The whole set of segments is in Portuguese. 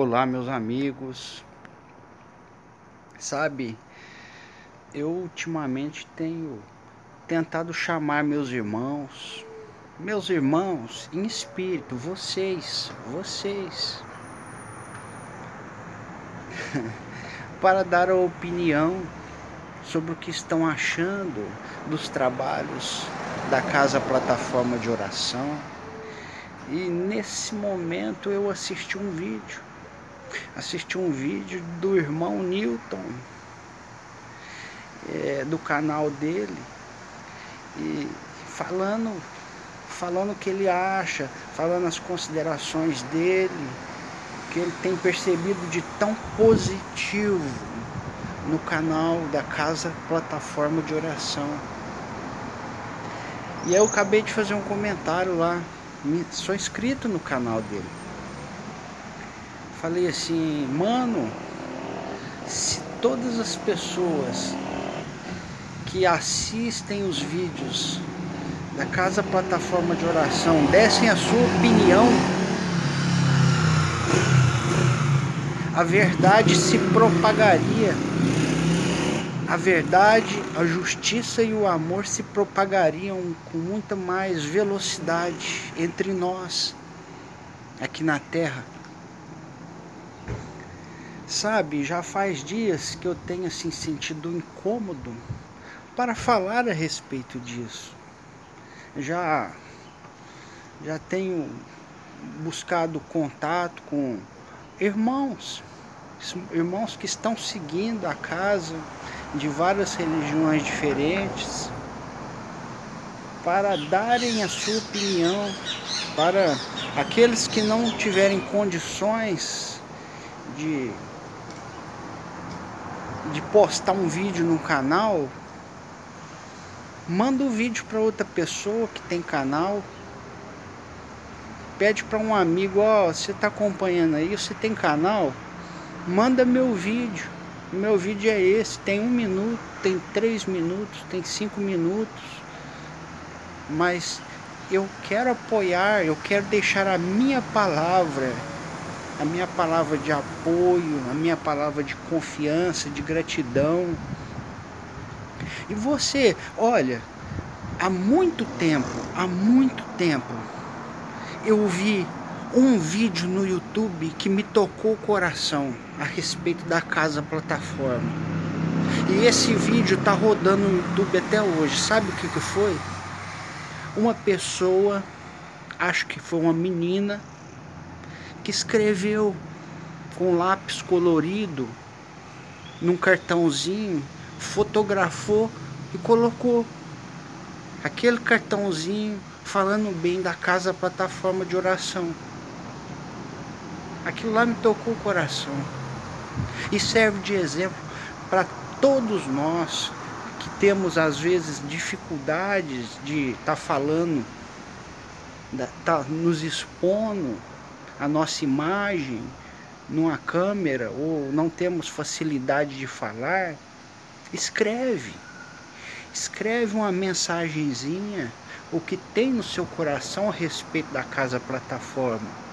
Olá, meus amigos. Sabe, eu ultimamente tenho tentado chamar meus irmãos, meus irmãos em espírito, vocês, vocês, para dar a opinião sobre o que estão achando dos trabalhos da Casa Plataforma de Oração. E nesse momento eu assisti um vídeo assisti um vídeo do irmão Newton, é, do canal dele, e falando, falando o que ele acha, falando as considerações dele, que ele tem percebido de tão positivo no canal da Casa Plataforma de Oração. E eu acabei de fazer um comentário lá, sou inscrito no canal dele. Falei assim, mano, se todas as pessoas que assistem os vídeos da Casa Plataforma de Oração dessem a sua opinião, a verdade se propagaria. A verdade, a justiça e o amor se propagariam com muita mais velocidade entre nós aqui na Terra. Sabe, já faz dias que eu tenho assim sentido incômodo para falar a respeito disso. Já já tenho buscado contato com irmãos, irmãos que estão seguindo a casa de várias religiões diferentes para darem a sua opinião para aqueles que não tiverem condições de de postar um vídeo no canal, manda o um vídeo para outra pessoa que tem canal. Pede para um amigo, ó, oh, você está acompanhando aí, você tem canal? Manda meu vídeo. Meu vídeo é esse, tem um minuto, tem três minutos, tem cinco minutos. Mas eu quero apoiar, eu quero deixar a minha palavra a minha palavra de apoio, a minha palavra de confiança, de gratidão. E você, olha, há muito tempo, há muito tempo, eu vi um vídeo no YouTube que me tocou o coração a respeito da casa plataforma. E esse vídeo tá rodando no YouTube até hoje. Sabe o que, que foi? Uma pessoa, acho que foi uma menina, que escreveu com lápis colorido num cartãozinho, fotografou e colocou aquele cartãozinho falando bem da casa plataforma de oração. Aquilo lá me tocou o coração e serve de exemplo para todos nós que temos às vezes dificuldades de estar tá falando, tá nos expondo a nossa imagem numa câmera ou não temos facilidade de falar, escreve. Escreve uma mensagenzinha, o que tem no seu coração a respeito da casa plataforma.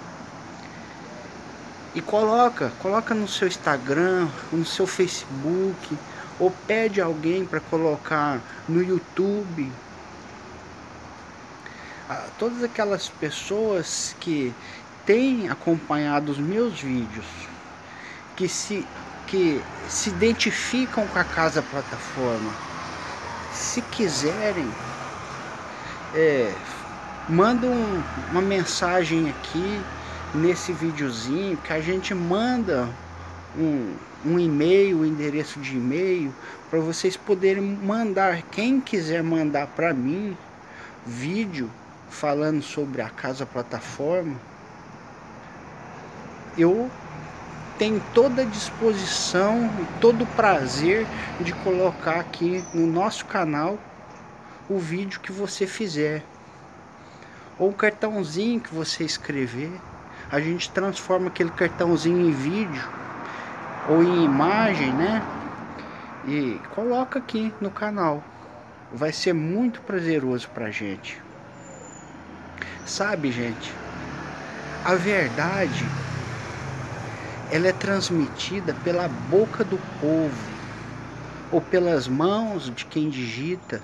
E coloca, coloca no seu Instagram, no seu Facebook, ou pede alguém para colocar no YouTube. Ah, todas aquelas pessoas que tem acompanhado os meus vídeos, que se, que se identificam com a casa plataforma, se quiserem, é, uma mensagem aqui nesse videozinho que a gente manda um, um e-mail, um endereço de e-mail para vocês poderem mandar. Quem quiser mandar para mim vídeo falando sobre a casa plataforma eu tenho toda a disposição e todo o prazer de colocar aqui no nosso canal o vídeo que você fizer. Ou o cartãozinho que você escrever. A gente transforma aquele cartãozinho em vídeo ou em imagem né? E coloca aqui no canal. Vai ser muito prazeroso pra gente. Sabe gente a verdade ela é transmitida pela boca do povo ou pelas mãos de quem digita.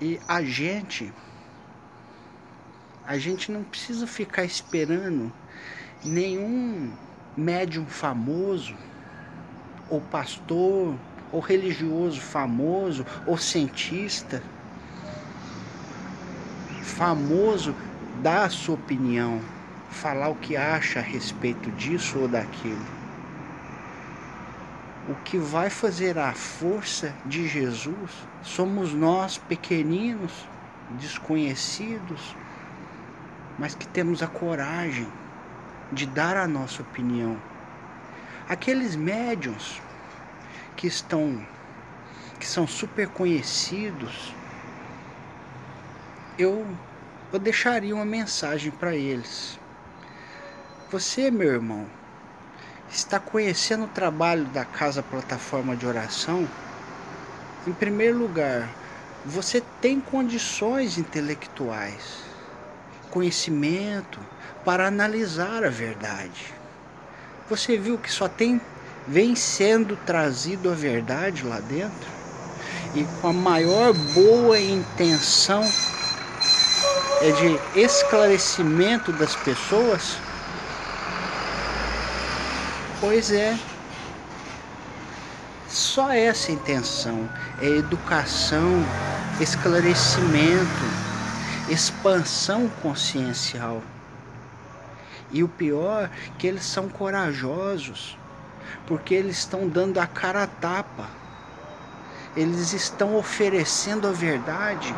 E a gente a gente não precisa ficar esperando nenhum médium famoso ou pastor ou religioso famoso ou cientista famoso dar a sua opinião, falar o que acha a respeito disso ou daquilo. O que vai fazer a força de Jesus somos nós, pequeninos, desconhecidos, mas que temos a coragem de dar a nossa opinião. Aqueles médiums que estão que são super conhecidos, eu eu deixaria uma mensagem para eles. Você, meu irmão, está conhecendo o trabalho da Casa Plataforma de Oração? Em primeiro lugar, você tem condições intelectuais, conhecimento para analisar a verdade. Você viu que só tem vem sendo trazido a verdade lá dentro e com a maior boa intenção é de esclarecimento das pessoas? Pois é. Só essa intenção é educação, esclarecimento, expansão consciencial. E o pior que eles são corajosos, porque eles estão dando a cara a tapa. Eles estão oferecendo a verdade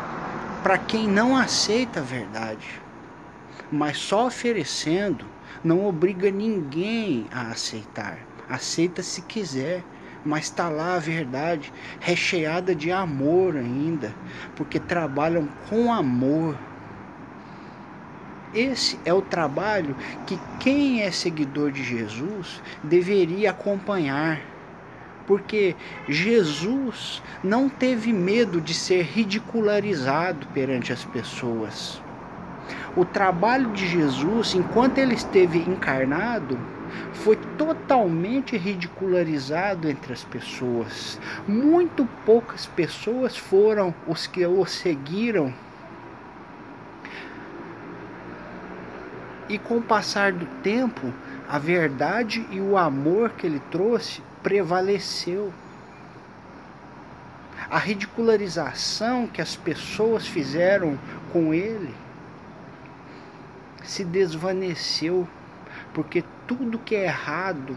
para quem não aceita a verdade. Mas só oferecendo não obriga ninguém a aceitar. Aceita se quiser, mas está lá a verdade, recheada de amor ainda, porque trabalham com amor. Esse é o trabalho que quem é seguidor de Jesus deveria acompanhar porque Jesus não teve medo de ser ridicularizado perante as pessoas. O trabalho de Jesus, enquanto ele esteve encarnado, foi totalmente ridicularizado entre as pessoas. Muito poucas pessoas foram os que o seguiram. E com o passar do tempo, a verdade e o amor que ele trouxe prevaleceu. A ridicularização que as pessoas fizeram com ele se desvaneceu, porque tudo que é errado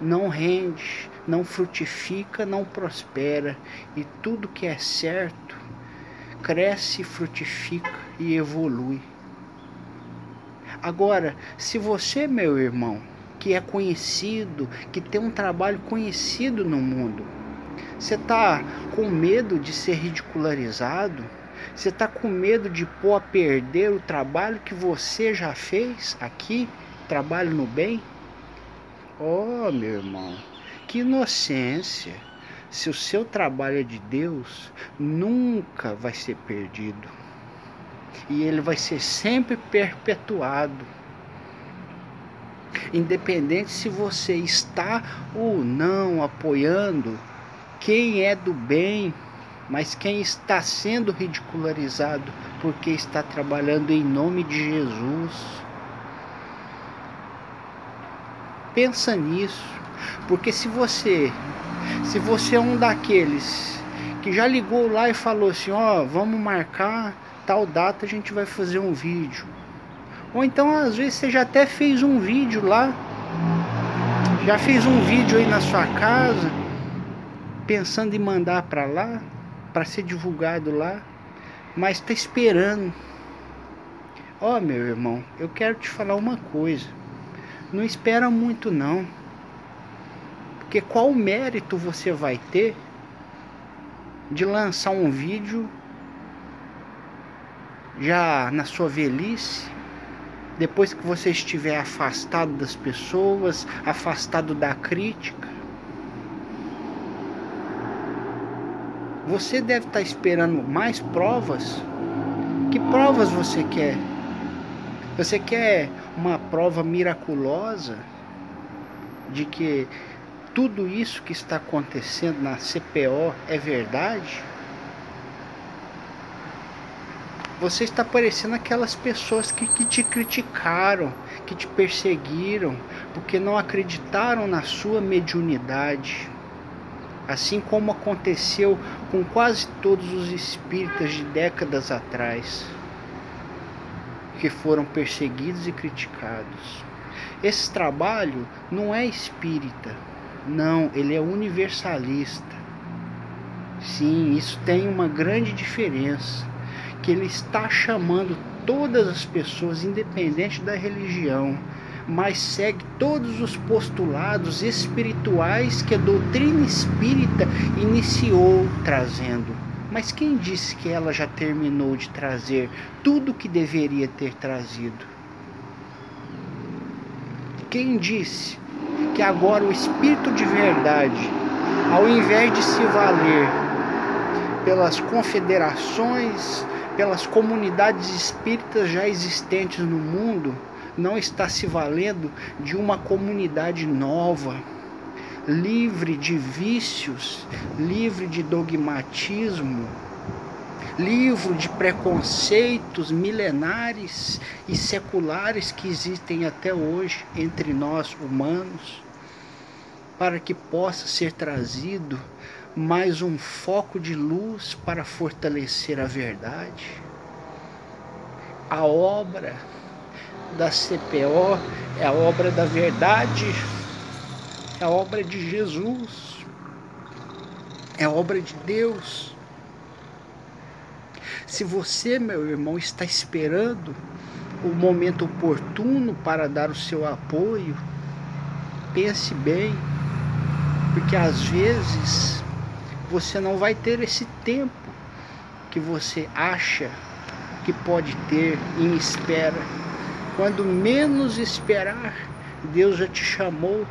não rende, não frutifica, não prospera, e tudo que é certo cresce, frutifica e evolui. Agora, se você, meu irmão, que é conhecido, que tem um trabalho conhecido no mundo. Você está com medo de ser ridicularizado? Você está com medo de pôr a perder o trabalho que você já fez aqui? Trabalho no bem? Oh, meu irmão, que inocência! Se o seu trabalho é de Deus, nunca vai ser perdido. E ele vai ser sempre perpetuado independente se você está ou não apoiando quem é do bem, mas quem está sendo ridicularizado porque está trabalhando em nome de Jesus. Pensa nisso, porque se você se você é um daqueles que já ligou lá e falou assim, ó, oh, vamos marcar tal data, a gente vai fazer um vídeo. Ou então às vezes você já até fez um vídeo lá, já fez um vídeo aí na sua casa, pensando em mandar para lá, para ser divulgado lá, mas está esperando. Ó oh, meu irmão, eu quero te falar uma coisa. Não espera muito não. Porque qual mérito você vai ter de lançar um vídeo já na sua velhice depois que você estiver afastado das pessoas, afastado da crítica, você deve estar esperando mais provas. Que provas você quer? Você quer uma prova miraculosa de que tudo isso que está acontecendo na CPO é verdade? Você está parecendo aquelas pessoas que, que te criticaram, que te perseguiram, porque não acreditaram na sua mediunidade. Assim como aconteceu com quase todos os espíritas de décadas atrás, que foram perseguidos e criticados. Esse trabalho não é espírita, não, ele é universalista. Sim, isso tem uma grande diferença que ele está chamando todas as pessoas, independente da religião, mas segue todos os postulados espirituais que a doutrina espírita iniciou trazendo. Mas quem disse que ela já terminou de trazer tudo o que deveria ter trazido? Quem disse que agora o Espírito de verdade, ao invés de se valer pelas confederações, pelas comunidades espíritas já existentes no mundo, não está se valendo de uma comunidade nova, livre de vícios, livre de dogmatismo, livre de preconceitos milenares e seculares que existem até hoje entre nós humanos, para que possa ser trazido mais um foco de luz para fortalecer a verdade. A obra da CPO é a obra da verdade, é a obra de Jesus, é a obra de Deus. Se você, meu irmão, está esperando o momento oportuno para dar o seu apoio, pense bem, porque às vezes você não vai ter esse tempo que você acha que pode ter em espera. Quando menos esperar, Deus já te chamou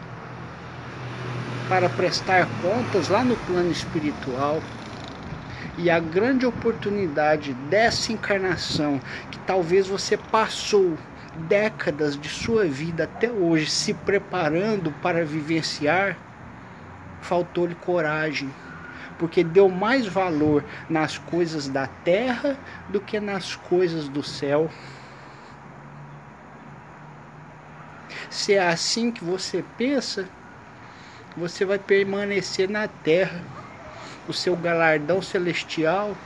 para prestar contas lá no plano espiritual. E a grande oportunidade dessa encarnação, que talvez você passou décadas de sua vida até hoje se preparando para vivenciar, faltou-lhe coragem porque deu mais valor nas coisas da terra do que nas coisas do céu. Se é assim que você pensa, você vai permanecer na terra. O seu galardão celestial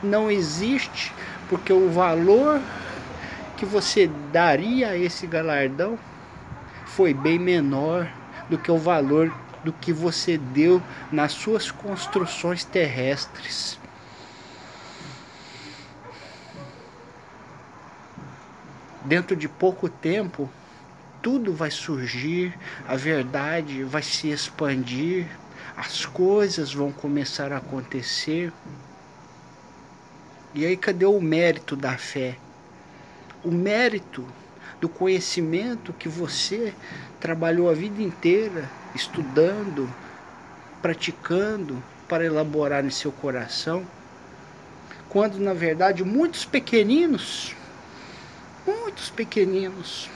não existe, porque o valor que você daria a esse galardão foi bem menor do que o valor do que você deu nas suas construções terrestres. Dentro de pouco tempo, tudo vai surgir, a verdade vai se expandir, as coisas vão começar a acontecer. E aí, cadê o mérito da fé? O mérito do conhecimento que você trabalhou a vida inteira estudando, praticando para elaborar em seu coração, quando na verdade muitos pequeninos, muitos pequeninos,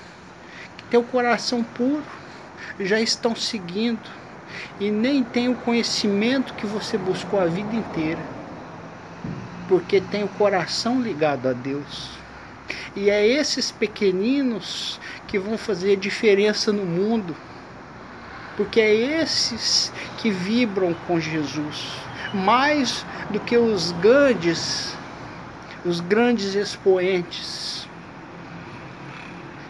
que têm o coração puro, já estão seguindo e nem têm o conhecimento que você buscou a vida inteira, porque tem o coração ligado a Deus. E é esses pequeninos que vão fazer diferença no mundo. Porque é esses que vibram com Jesus, mais do que os grandes, os grandes expoentes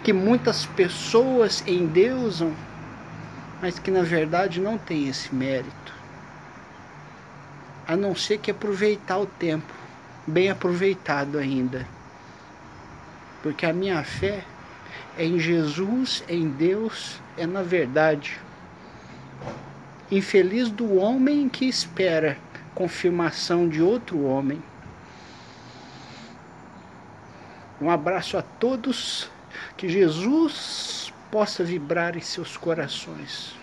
que muitas pessoas endeusam, mas que na verdade não têm esse mérito. A não ser que aproveitar o tempo, bem aproveitado ainda porque a minha fé é em Jesus, em Deus, é na verdade. Infeliz do homem que espera confirmação de outro homem. Um abraço a todos, que Jesus possa vibrar em seus corações.